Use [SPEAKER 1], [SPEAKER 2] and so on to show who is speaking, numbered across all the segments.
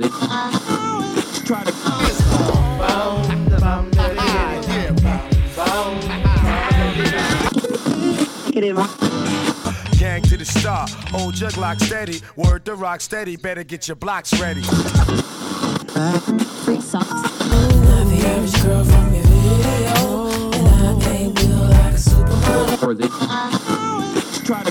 [SPEAKER 1] Uh-huh. Try to Gang to the star, old jug lock steady, word to rock steady, better get your blocks ready.
[SPEAKER 2] Free socks. Not the average girl from your video, and I ain't built like a supermodel. Uh-huh.
[SPEAKER 1] Try to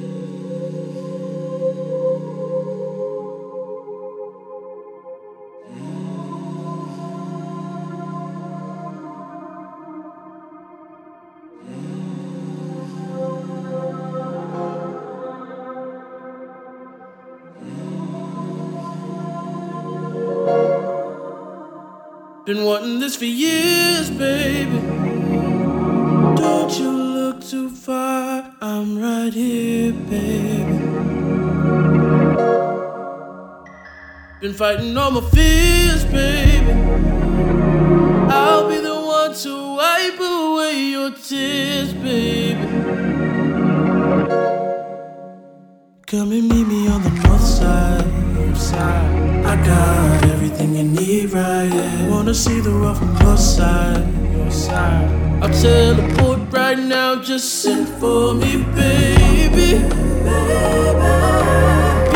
[SPEAKER 3] Been wanting this for years, baby. Don't you look too far, I'm right here, baby. Been fighting all my fears, baby. I'll be the one to wipe away your tears, baby. Come and meet me on the north side. I got everything you need right here. Wanna see the world from your side. Your side. I'll teleport right now. Just send for me, baby.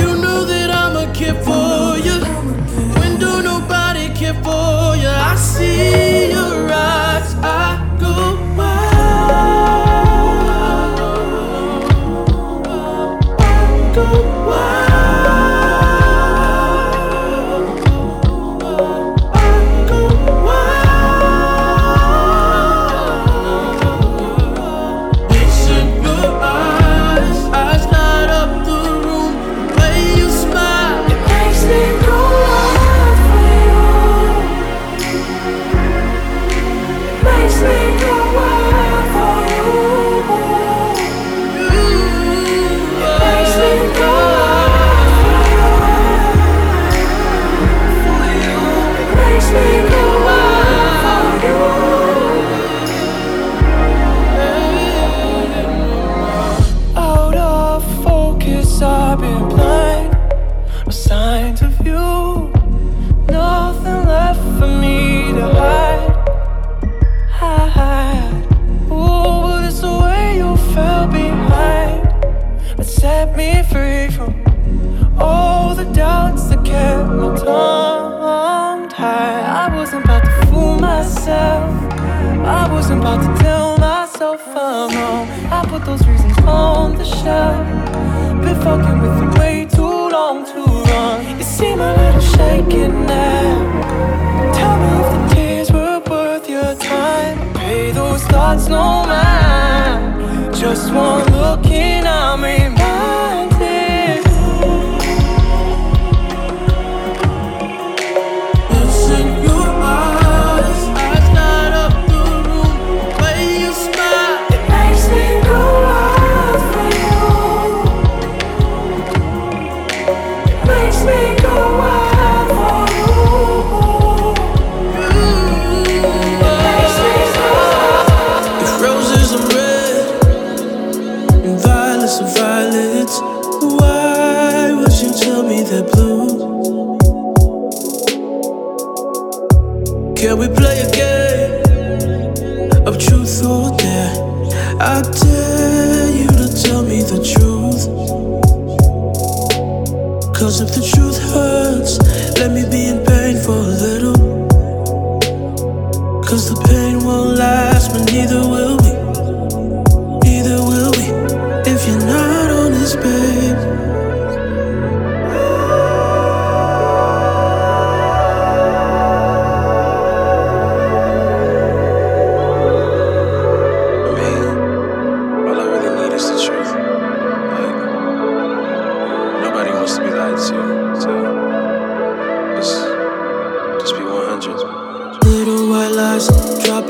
[SPEAKER 3] You know that I'ma care for you. When do nobody care for you? I see your eyes. I me
[SPEAKER 2] free from all the doubts that kept my tongue tied. I wasn't about to fool myself. I wasn't about to tell myself I'm wrong. I put those reasons on the shelf. Been fucking with you way too long, too long. You seem a little shaken now. Tell me if the tears were worth your time. Pay those thoughts no mind. Just one look and I'm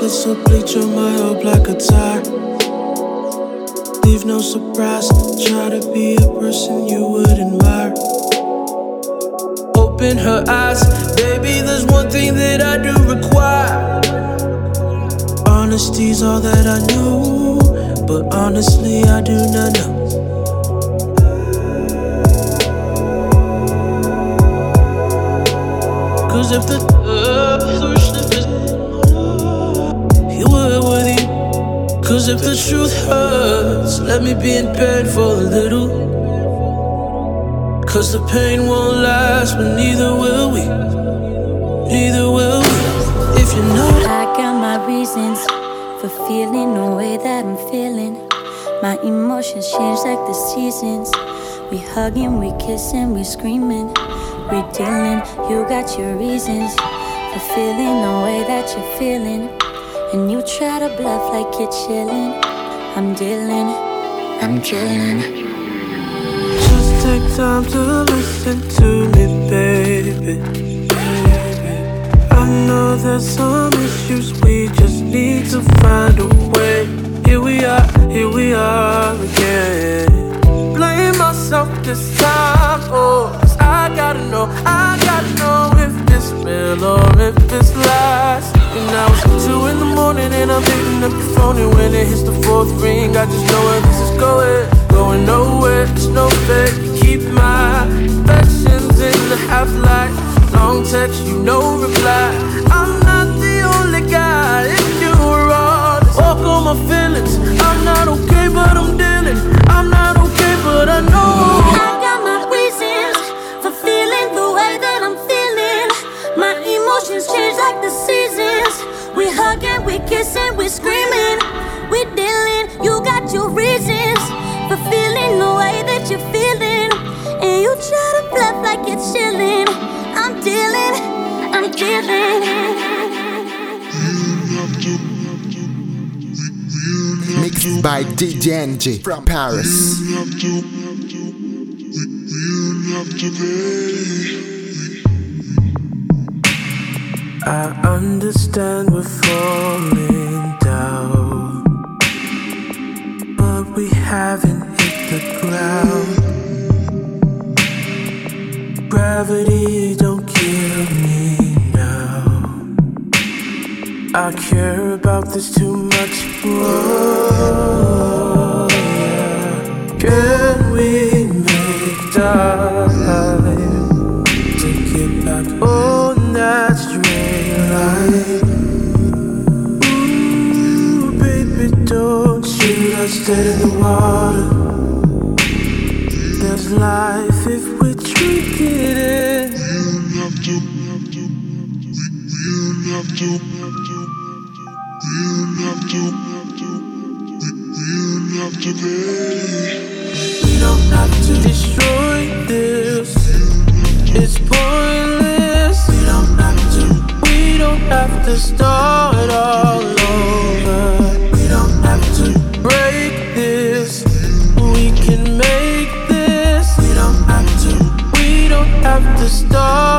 [SPEAKER 3] droplets of bleach on my old black attire. Leave no surprise, try to be a person you would admire. Open her eyes, baby, there's one thing that I do require. Honesty's all that I know, but honestly, I do not know. Cause if the Cause if the truth hurts, let me be in bed for a little. Cause the pain won't last, but neither will we. Neither will we. If you know.
[SPEAKER 4] I got my reasons for feeling the way that I'm feeling. My emotions change like the seasons. We hugging, we kissing, we screaming. We dealing, you got your reasons for feeling the way that you're feeling. And you try to bluff like you're chilling. I'm dealing, I'm chilling.
[SPEAKER 3] Just take time to listen to me, baby. baby. I know there's some issues, we just need to find a way. Here we are, here we are again. Blame myself this time, oh, cause I gotta know, I gotta know if this real or if this lasts. And now it's two in the morning and I'm picking up the phone. And when it hits the fourth ring, I just know where this is going. Going nowhere, it's no fake You keep my affections in the half-light Long text, you no reply. I'm not the only guy, if you were honest. Walk on my feelings, I'm not okay but I'm dealing. I'm not okay but I know
[SPEAKER 4] the way that you're feeling, and you try to bluff like you're chilling. I'm dealing, I'm dealing.
[SPEAKER 5] Mixed by DJ from Paris.
[SPEAKER 3] I understand we're falling down, but we haven't hit the ground. Gravity don't kill me now. I care about this too much. Whoa, yeah. Can we make time to get back on that straight line? Ooh, baby, don't shoot us dead in the water. Life if we drink it in. We don't have to destroy this. It's pointless. We don't have to. We don't have to start all over. Have to start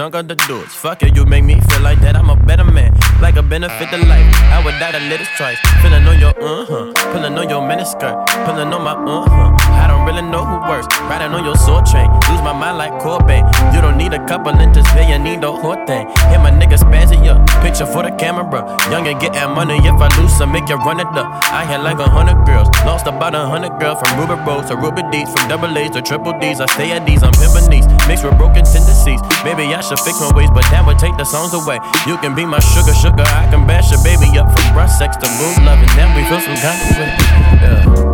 [SPEAKER 6] chunk of the doors. Fuck it, you make me feel like that. I'm a better man, like a benefit to life. I would die to live this twice. Feeling on your uh huh, pulling on your miniskirt, pulling on my uh huh. I don't really know who works. Riding on your soul train, lose my mind like Corbin. You don't need a couple inches, pay you need the whole thing. Hit my nigga spazzy up, picture for the camera. Young and getting money if I lose some, make you run it up. I had like a hundred girls, lost about a hundred girls from Ruby Rose to Ruby D's, from double A's to triple D's. I stay at these, I'm pimpin' these, mixed with broken tendencies. Maybe I should fix my ways, but that would take the songs away. You can be my sugar, sugar, I can bash your baby up from breast sex to boob loving. Then we feel some kind of way. Yeah.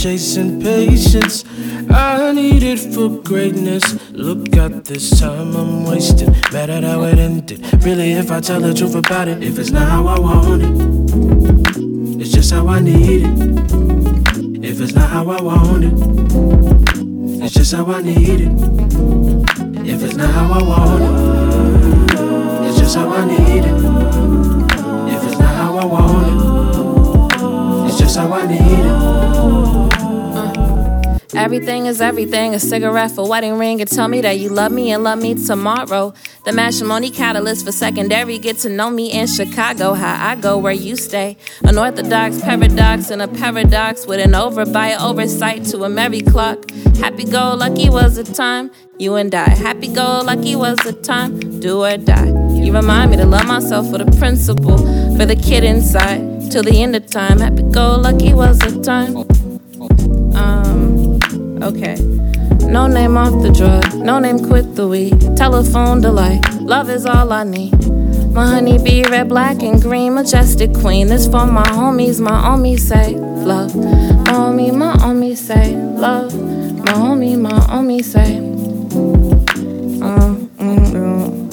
[SPEAKER 3] Chasing patience. I need it for greatness. Look at this time I'm wasting. Mad at how it ended. Really, if I tell the truth about it, if it's not how I want it, it's just how I need it. If it's not how I want it, it's just how I need it. If it's not how I want it, it's just how I need it. If it's not how I want it, it's just how I need it.
[SPEAKER 7] Everything is everything. A cigarette for wedding ring. And tell me that you love me and love me tomorrow. The matrimony catalyst for secondary. Get to know me in Chicago. How I go where you stay. Unorthodox paradox and a paradox with an over by oversight to a merry clock. Happy go lucky was a time. You and I. Happy go lucky was a time. Do or die. You remind me to love myself for the principle. For the kid inside. Till the end of time. Happy go lucky was a time. Okay. Noname off the drug, Noname quit the weed. Telephone delight, love is all I need. My honey bee, red, black, and green, majestic queen. This for my homies, my homies say love. My homie, my homie say love. My homie, my homie say. Uh, mm,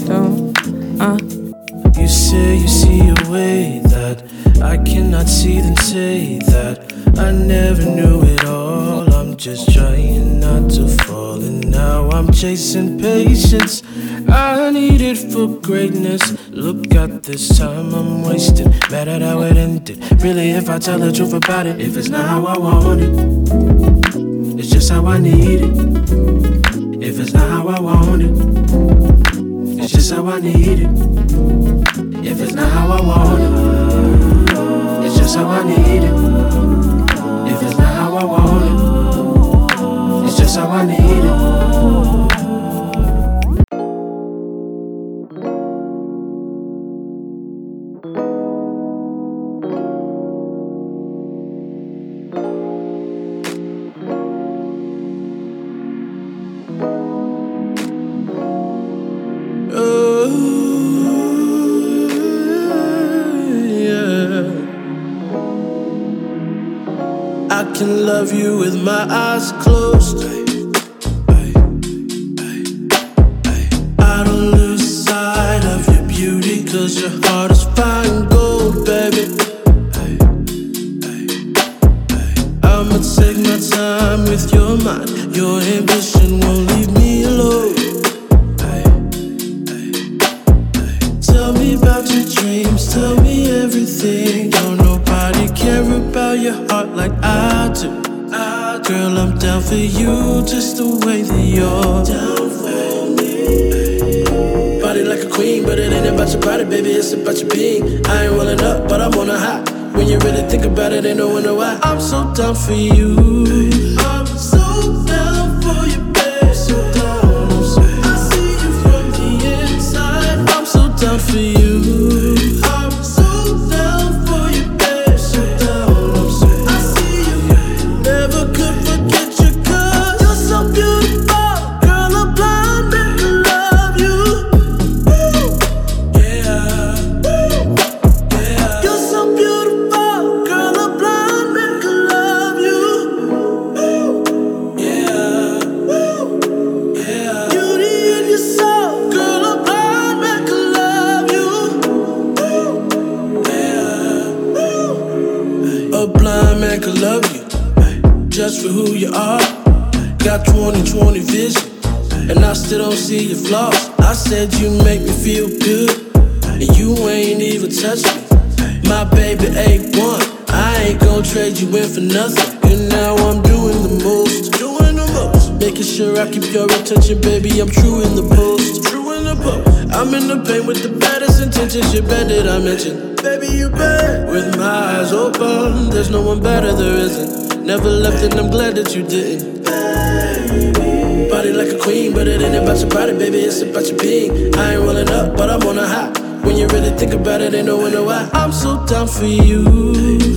[SPEAKER 3] uh. You say you see a way that I cannot see, then say that I never knew it all. I'm just trying not to fall, and now I'm chasing patience. I need it for greatness. Look at this time I'm wasting. Mad at how it ended. Really, if I tell the truth about it, if it's not how I want it, it's just how I need it. If it's not how I want it, it's just how I need it. If it's not how I want it, it's just how I need it. see your flaws. I said you make me feel good, and you ain't even touch me. My baby ain't one. I ain't gon' trade you in for nothing. And now I'm doing the most, doing the most. Making sure I keep your attention, baby. I'm true in the post, true in the post. I'm in the paint with the baddest intentions. You bandit, I mentioned. Baby, you bet. With my eyes open, there's no one better, there isn't. Never left, and I'm glad that you didn't body like a queen, but it ain't about your body, baby, it's about your being. I ain't rolling up, but I'm on a high. When you really think about it, ain't no wonder why I'm so down for you.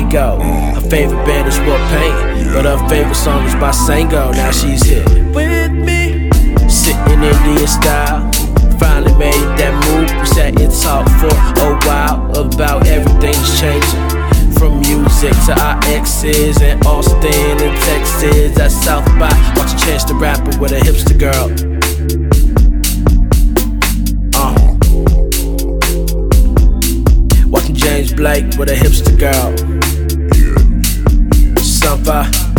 [SPEAKER 3] Draco. Her favorite band is Will Paint, but her favorite song is by Sango. Now she's here with me, sitting Indian style. Finally made that move. We sat and talked for a while about everything's changing. From music to our exes in Austin and Texas at South by. Watch a chance to rap with a hipster girl. Uh. James Blake with a hipster girl jumper.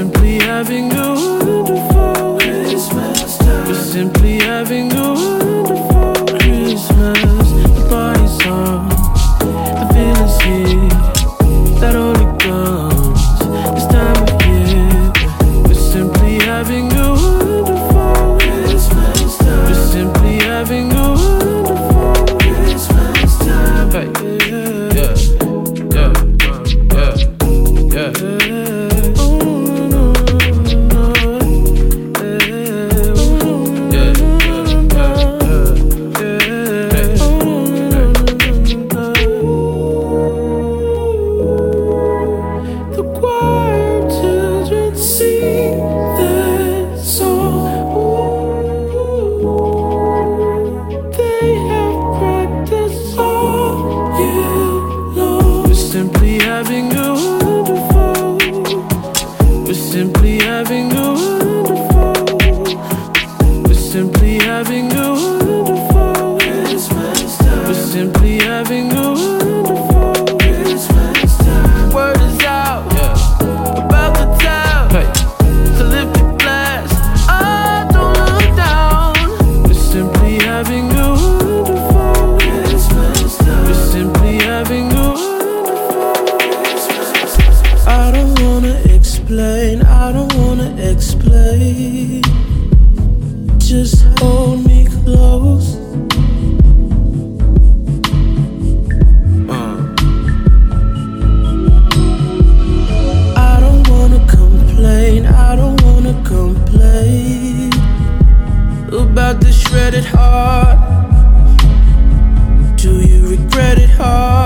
[SPEAKER 3] simply having you Do you regret it hard?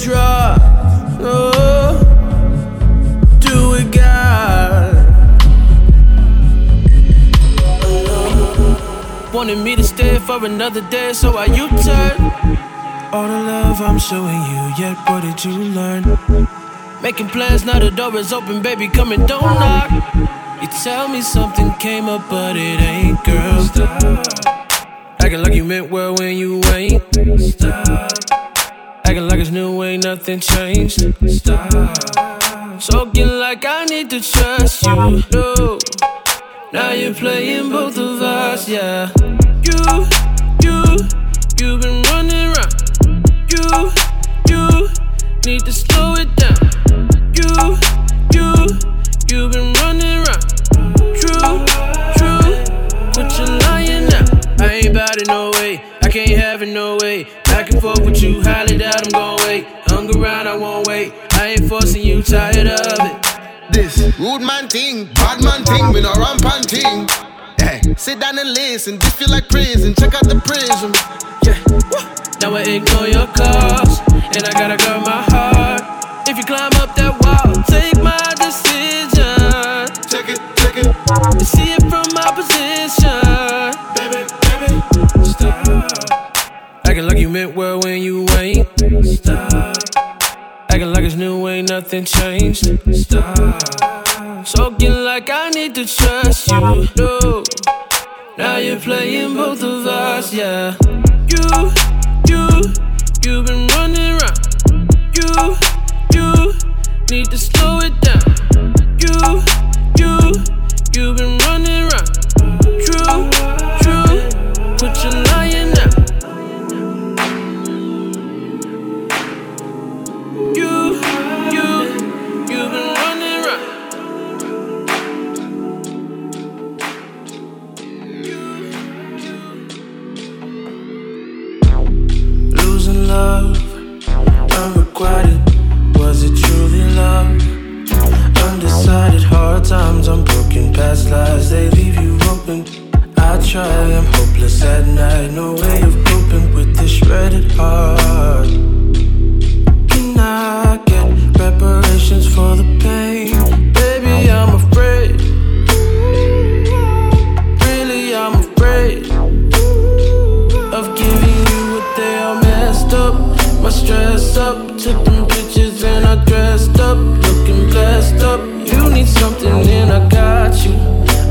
[SPEAKER 8] Extra. Oh, do it, God.
[SPEAKER 3] Wanted me to stay for another day, so I U-turn.
[SPEAKER 8] All the love I'm showing you, yet what did you learn?
[SPEAKER 3] Making plans, now the door is open, baby, come and don't knock. You tell me something came up, but it ain't, girl. Stop. Acting like you meant well when you ain't. Stop. Acting like it's new, ain't nothing changed. Stop. Talking like I need to trust you. No. Now you're playing both of us, yeah. You, you, you've been running around. You, you, need to slow it down. You, you, you've been running around. True, true, but you're lying now. I ain't bout it no way. I can't have it no Back with you, highly doubt I'm gon' wait. Hung around, I won't wait. I ain't forcing you, tired of it.
[SPEAKER 9] This rude man thing, bad man thing, we no rampant thing. Hey, sit down and listen. This feel like prison. Check out the prism.
[SPEAKER 3] Yeah. Now I ignore your calls, and I gotta guard my heart. If you climb up that wall, take my decision.
[SPEAKER 9] Check it, check it.
[SPEAKER 3] See it from Acting like you meant well when you ain't. Stop. Acting like it's new, ain't nothing changed. Stop. Talking like I need to trust you. No. Now you're playing both of us, yeah. You, you, you've been running around. You, you, need to slow it down. You, you, you've been running around. True, true,
[SPEAKER 8] love, unrequited. Was it truly love? Undecided, hard times, unbroken past lies, they leave you open. I try, I'm hopeless at night, no way of coping with this shredded heart. Can I get reparations for the pain? Baby, I'm afraid. My stress up, took them pictures and I dressed up, looking blessed up. You need something and I got you.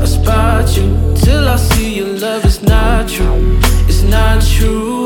[SPEAKER 8] I spot you till I see your love is not true. It's not true,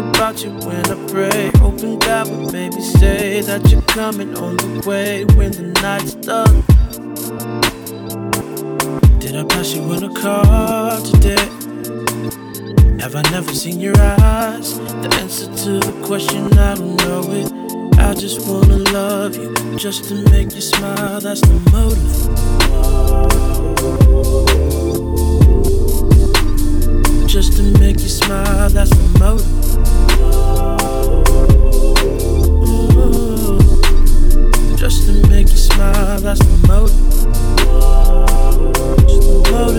[SPEAKER 8] about you when I pray. Hoping God would maybe say that you're coming on the way when the night's done. Did I pass you in a car today? Have I never seen your eyes? The answer to the question, I don't know it. I just wanna love you, just to make you smile, that's the motive just to make you smile, that's remote. Ooh. Just to make you smile, that's
[SPEAKER 3] remote. Just remote,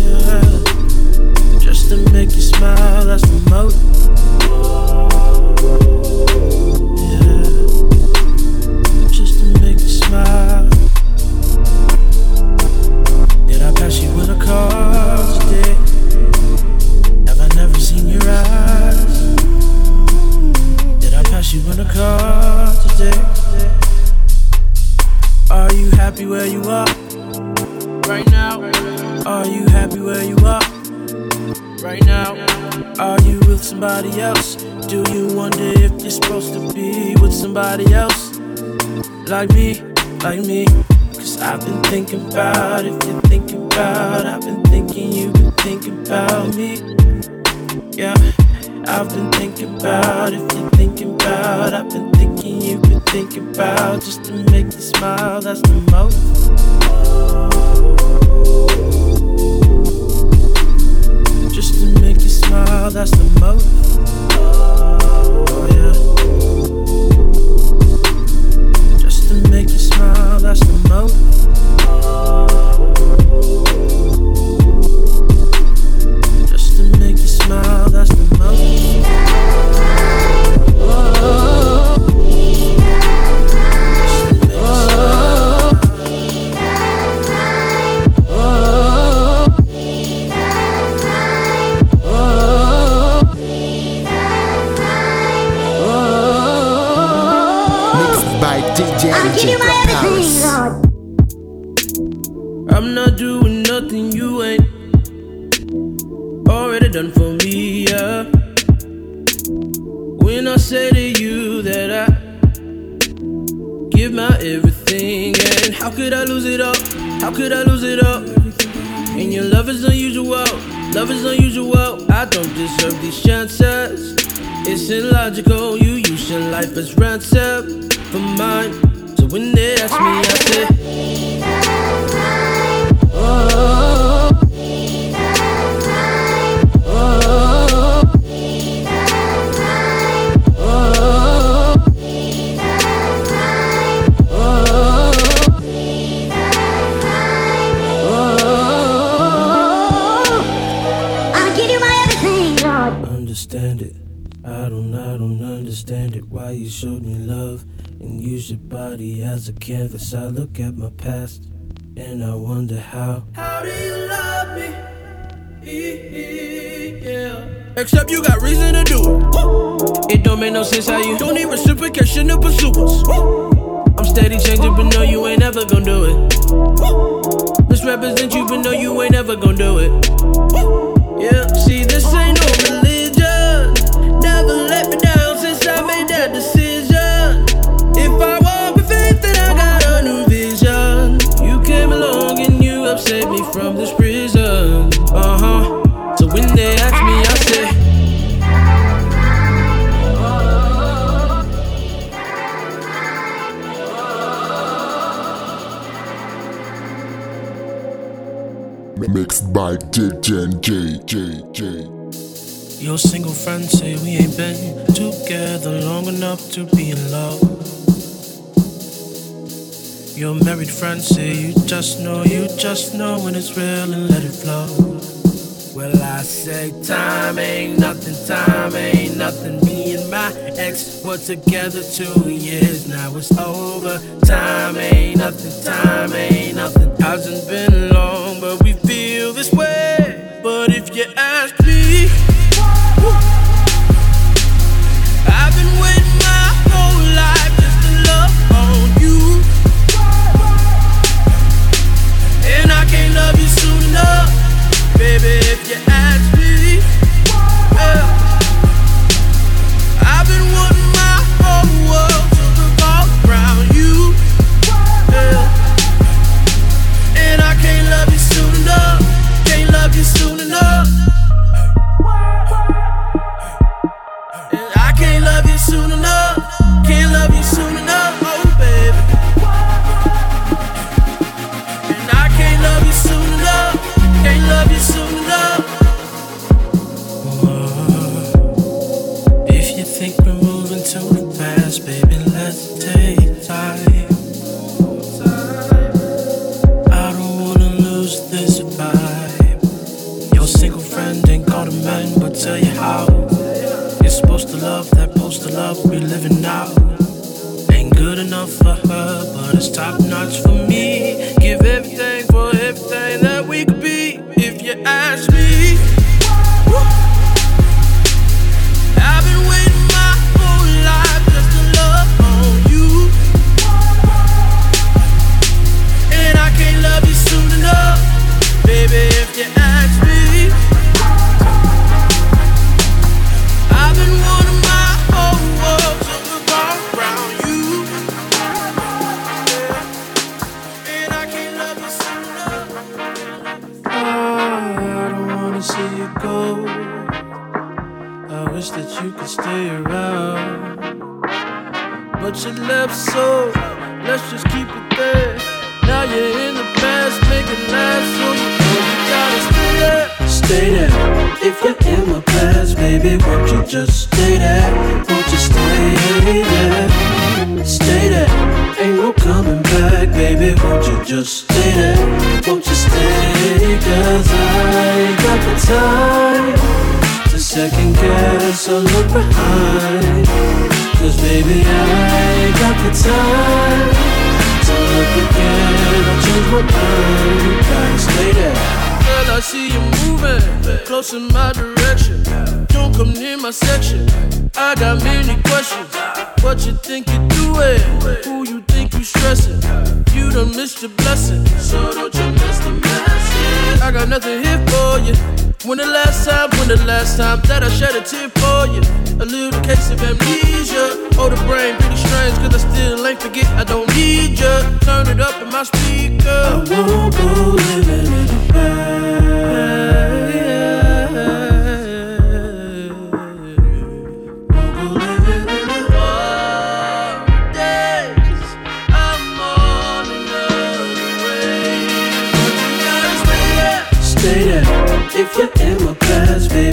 [SPEAKER 3] yeah. Just to make you smile, that's remote. do you wonder if you're supposed to be with somebody else? Like me, like me. Cause I've been thinking about if you're thinking about, I've been thinking you've been thinking about me. Yeah, I've been thinking about if you're thinking about, I've been thinking you've been thinking about just to make you smile, that's the most. Just to make you smile, that's the most oh, is ransom.
[SPEAKER 10] my
[SPEAKER 3] past.
[SPEAKER 5] by DJNJ.
[SPEAKER 3] Your single friends say we ain't been together long enough to be in love. Your married friends say you just know, you just know when it's real and let it flow. Well, I say time ain't nothing, time ain't nothing. Me and my ex were together two years, now it's over. Time ain't nothing, time ain't nothing. Hasn't been long, but we've this way. But if you ask, for me. In my direction. Don't come near my section. I got many questions. What you think you're doing? Who you think you stressing? You done missed your blessing, so don't you miss the message. I got nothing here for you. When the last time, when the last time that I shed a tear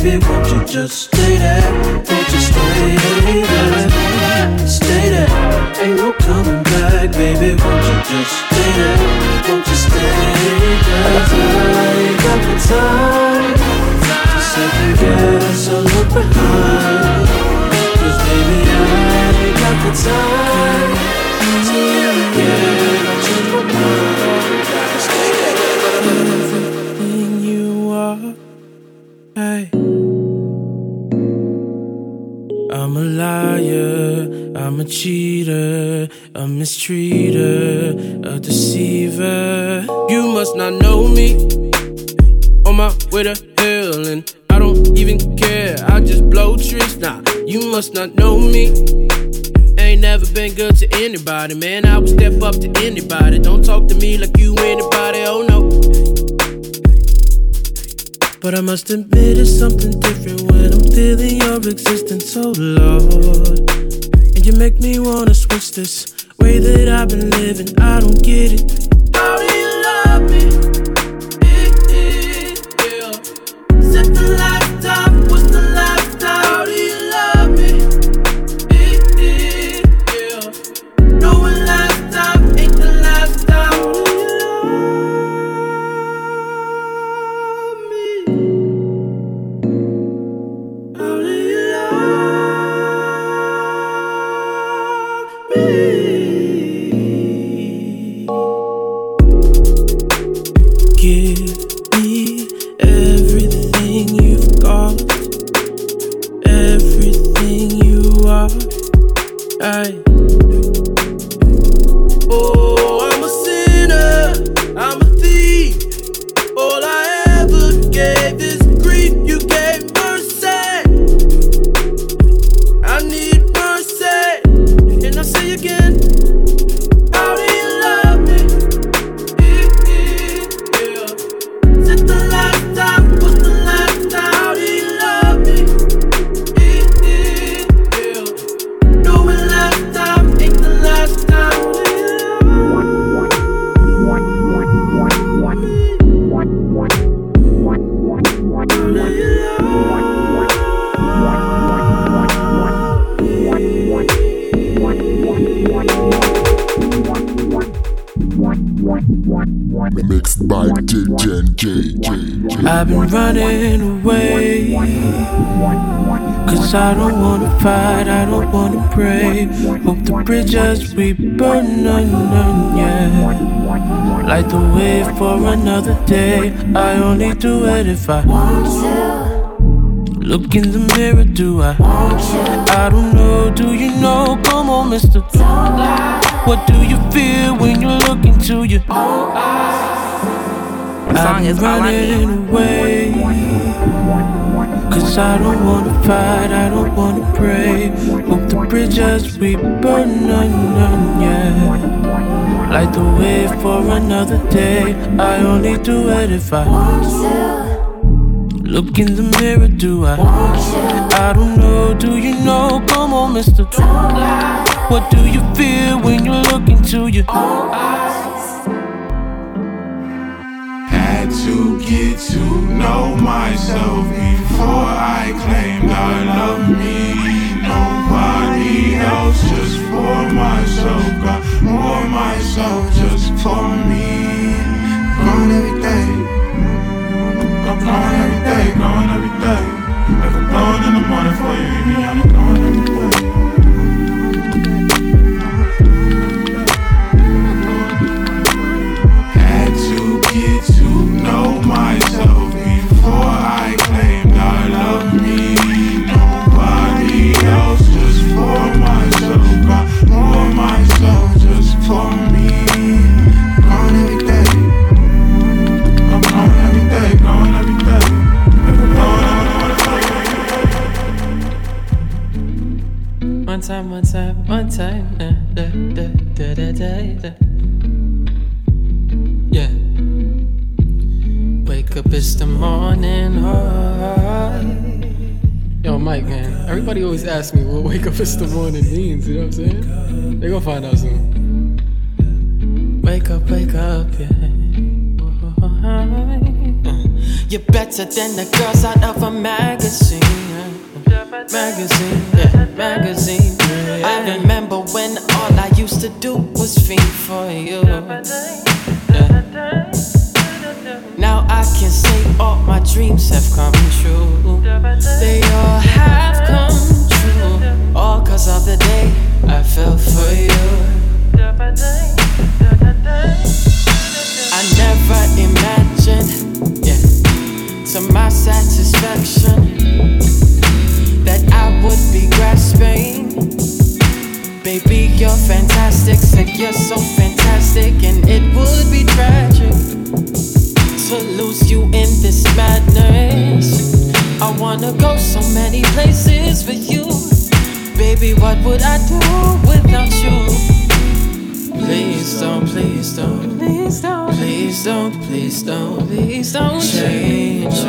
[SPEAKER 3] baby, won't you just stay there? Won't you stay there? Stay there. Ain't no coming back, baby, won't you just stay there? Won't you stay there? I got the time to second guess or look behind. Cause baby, I got the time to must admit it's something different when I'm feeling your existence, oh Lord. And you make me wanna switch this way that I've been living. I don't get it. We burn, none, none, yeah. Light the way for another day. I only do it if I want to. Look in the mirror, do I? want you? I don't know, do you know? Come on, mister. What do you feel when you look into your
[SPEAKER 7] song is All I Need.
[SPEAKER 3] running away. Cause I don't wanna fight, I don't wanna pray. Bridges we burn, none, yeah. Light the way for another day. I only do it if I want to. Look in the mirror, do I? I don't know, do you know? Come on, mister.
[SPEAKER 11] What do you feel when you look into your own eyes?
[SPEAKER 12] Had to get to know myself before I claimed I love me. Else, just for myself. Got more myself just for me. Going every day. I'm going every day, going every day. Like I'm going in the morning for you, baby. I'm going every day. Morning.
[SPEAKER 11] Yo, Mike, man. Everybody always asks me what wake up, it's the morning means. You know what I'm saying? They gonna find out soon. Wake up, wake up, yeah. You're better than the girls out of a magazine. Magazine, yeah, magazine. I remember when all I used to do was fiend for you. All my dreams have come true. They all have come true. All cause of the day I fell for you. I never imagined, yeah, to my satisfaction, that I would be grasping. Baby, you're fantastic, said you're so fantastic, wanna go so many places with you. Baby, what would I do without you? Please don't, please don't, please don't, please don't, please don't, please don't change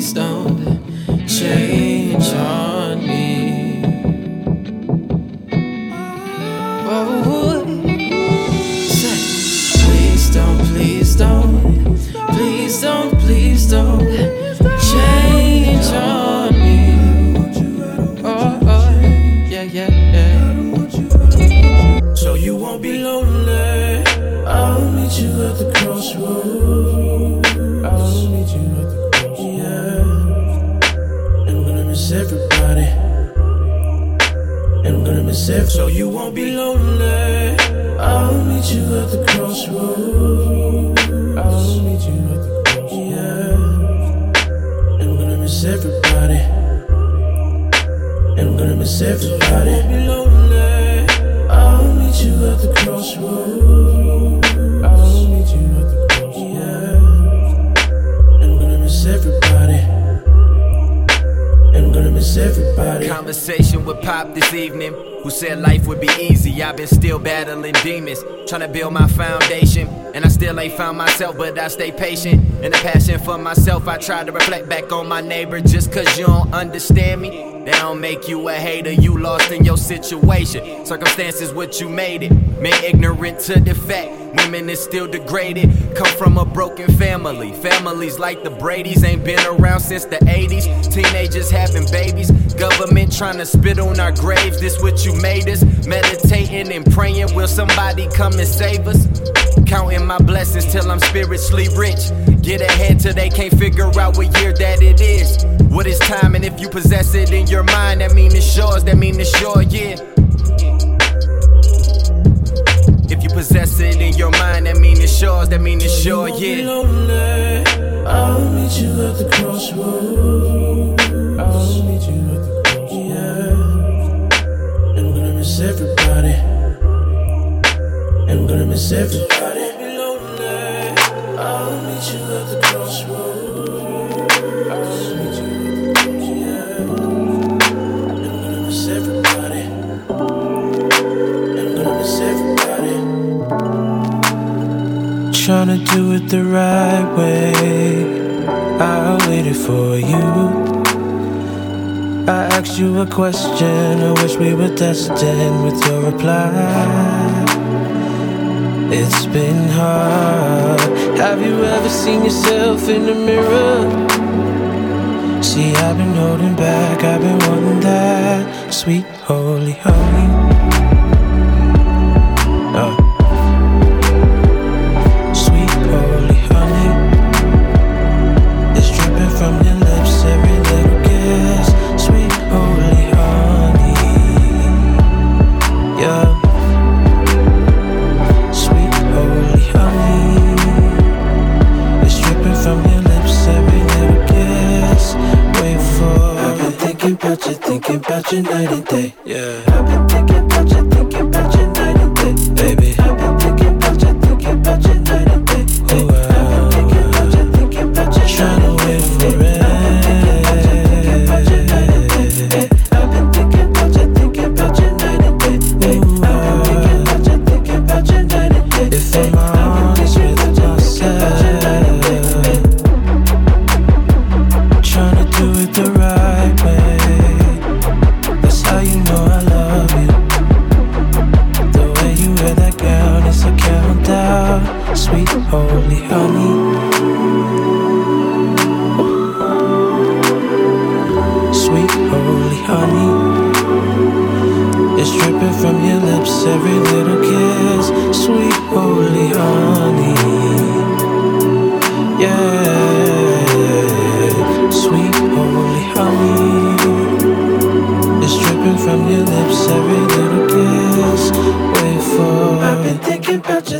[SPEAKER 11] please don't change on
[SPEAKER 8] you won't be lonely. I'll meet you at the crossroads. I'll meet you at the crossroads. Yeah. I'm gonna miss everybody. I'm gonna miss everybody. You won't be lonely. I'll meet you at the crossroads. I'll meet you at the crossroads. Yeah. I'm gonna miss everybody. I'm gonna miss everybody.
[SPEAKER 9] Conversation with Pop this evening, who said life would be easy. I've been still battling demons, trying to build my foundation. And I still ain't found myself, but I stay patient. And the passion for myself, I try to reflect back on my neighbor. Just cause you don't understand me, that don't make you a hater. You lost in your situation. Circumstances what you made it. Men ignorant to the fact Women is still degraded. Come from a broken family. Families like the Brady's ain't been around since the 80s. Teenagers having babies. Government trying to spit on our graves. This what you made us. Meditating and praying. Will somebody come and save us? Counting my blessings till I'm spiritually rich. Get ahead till they can't figure out what year that it is. What is time? And if you possess it in your mind, that mean it's yours. That mean it's your year. that mean it's sure, yeah.
[SPEAKER 8] Lonely. I'll meet you at the crossroads. I'll meet you at the crossroads. Yeah. I'm gonna miss everybody. I'm gonna miss everybody. trying to do it the right way. I waited for you. I asked you a question, I wish we were destined with your reply. It's been hard. Have you ever seen yourself in the mirror? See, I've been holding back, I've been wanting that sweet holy, holy.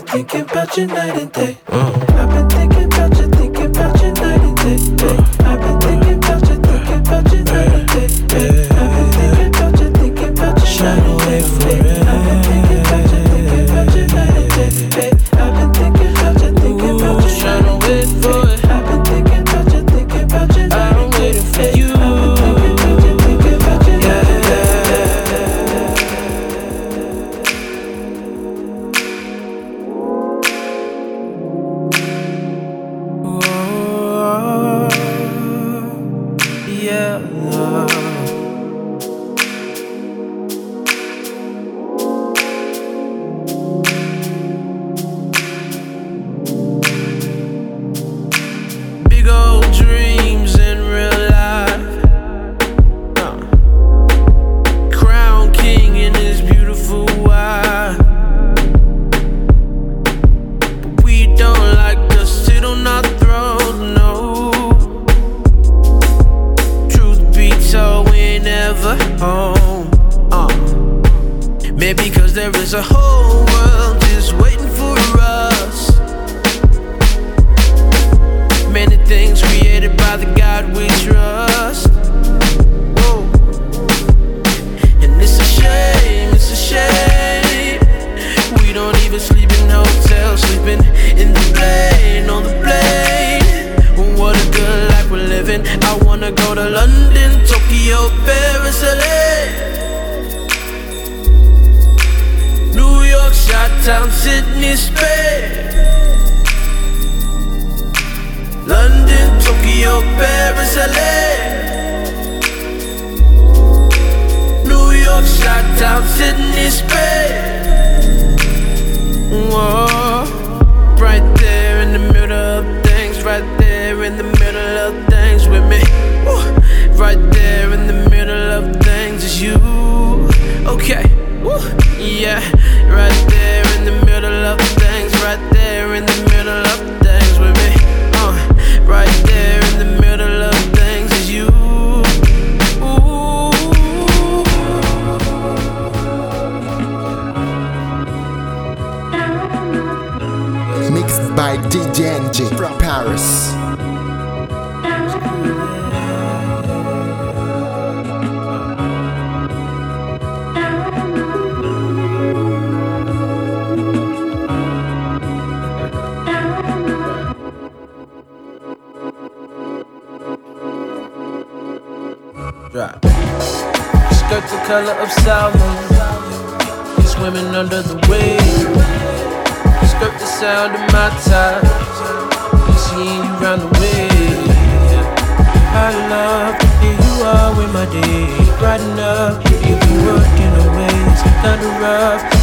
[SPEAKER 8] thinking about you night and day. Mm.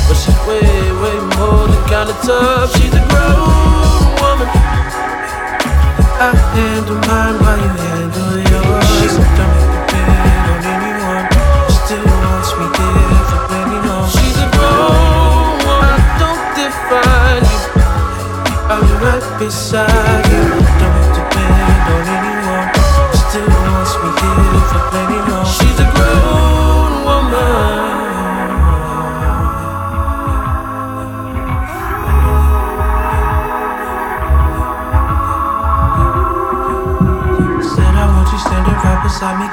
[SPEAKER 8] But
[SPEAKER 3] she's way, way more than kinda tough. She's a grown woman. I handle mine while you handle yours. She's a grown woman. Don't define you. I'll be right beside you.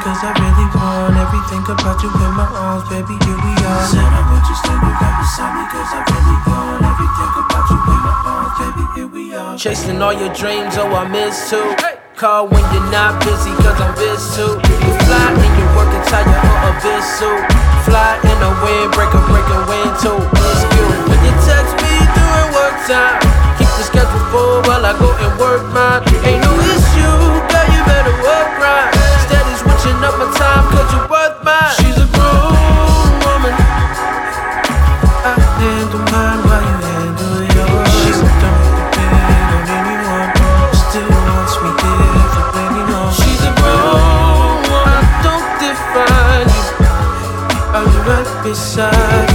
[SPEAKER 3] Cause I really want everything about you in my arms Baby, here we are. Said I want you standing right beside me Cause I really want everything about you in my arms Baby, here we are. Chasing all your dreams, oh I miss too Call when you're not busy cause I'm busy too You fly in your work attire or a biz suit Fly in a windbreaker, breaking wind too. It's you. When you text me during work time. Keep the schedule full while I go and work mine. Ain't no issue, switching up my time cause you're worth mine. She's a grown woman. I handle mine while you handle yours. She's don't depend on anyone Still wants me for plenty She's a grown woman I don't define you be right beside you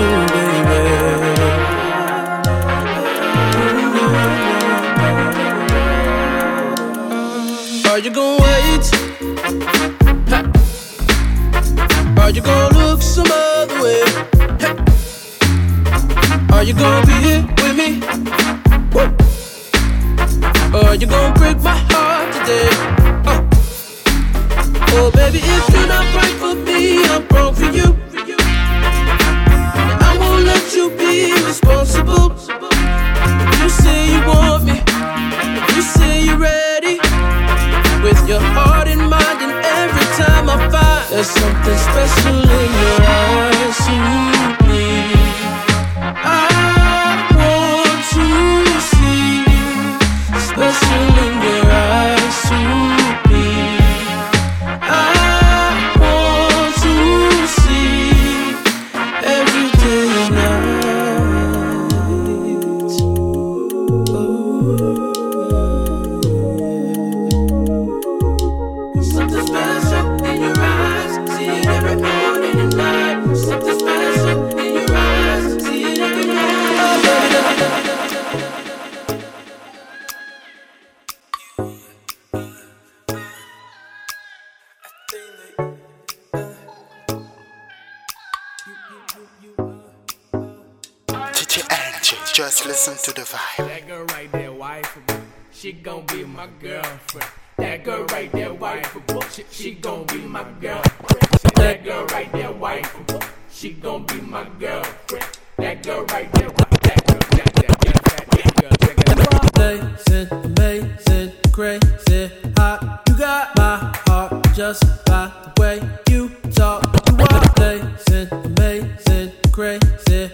[SPEAKER 3] special, baby. Are you gonna wait? Ha. Are you gonna look some other way? Hey. Are you gonna be here with me? Woo. Are you gonna break my heart today? Oh. Oh, baby, if you're not right for me, I'm wrong for you. Responsible. You say you want me, you say you're ready. With your heart and mind, and every time I find there's something special in your eyes.
[SPEAKER 5] just
[SPEAKER 3] by the way
[SPEAKER 8] you talk. You
[SPEAKER 13] are blazing, amazing, crazy.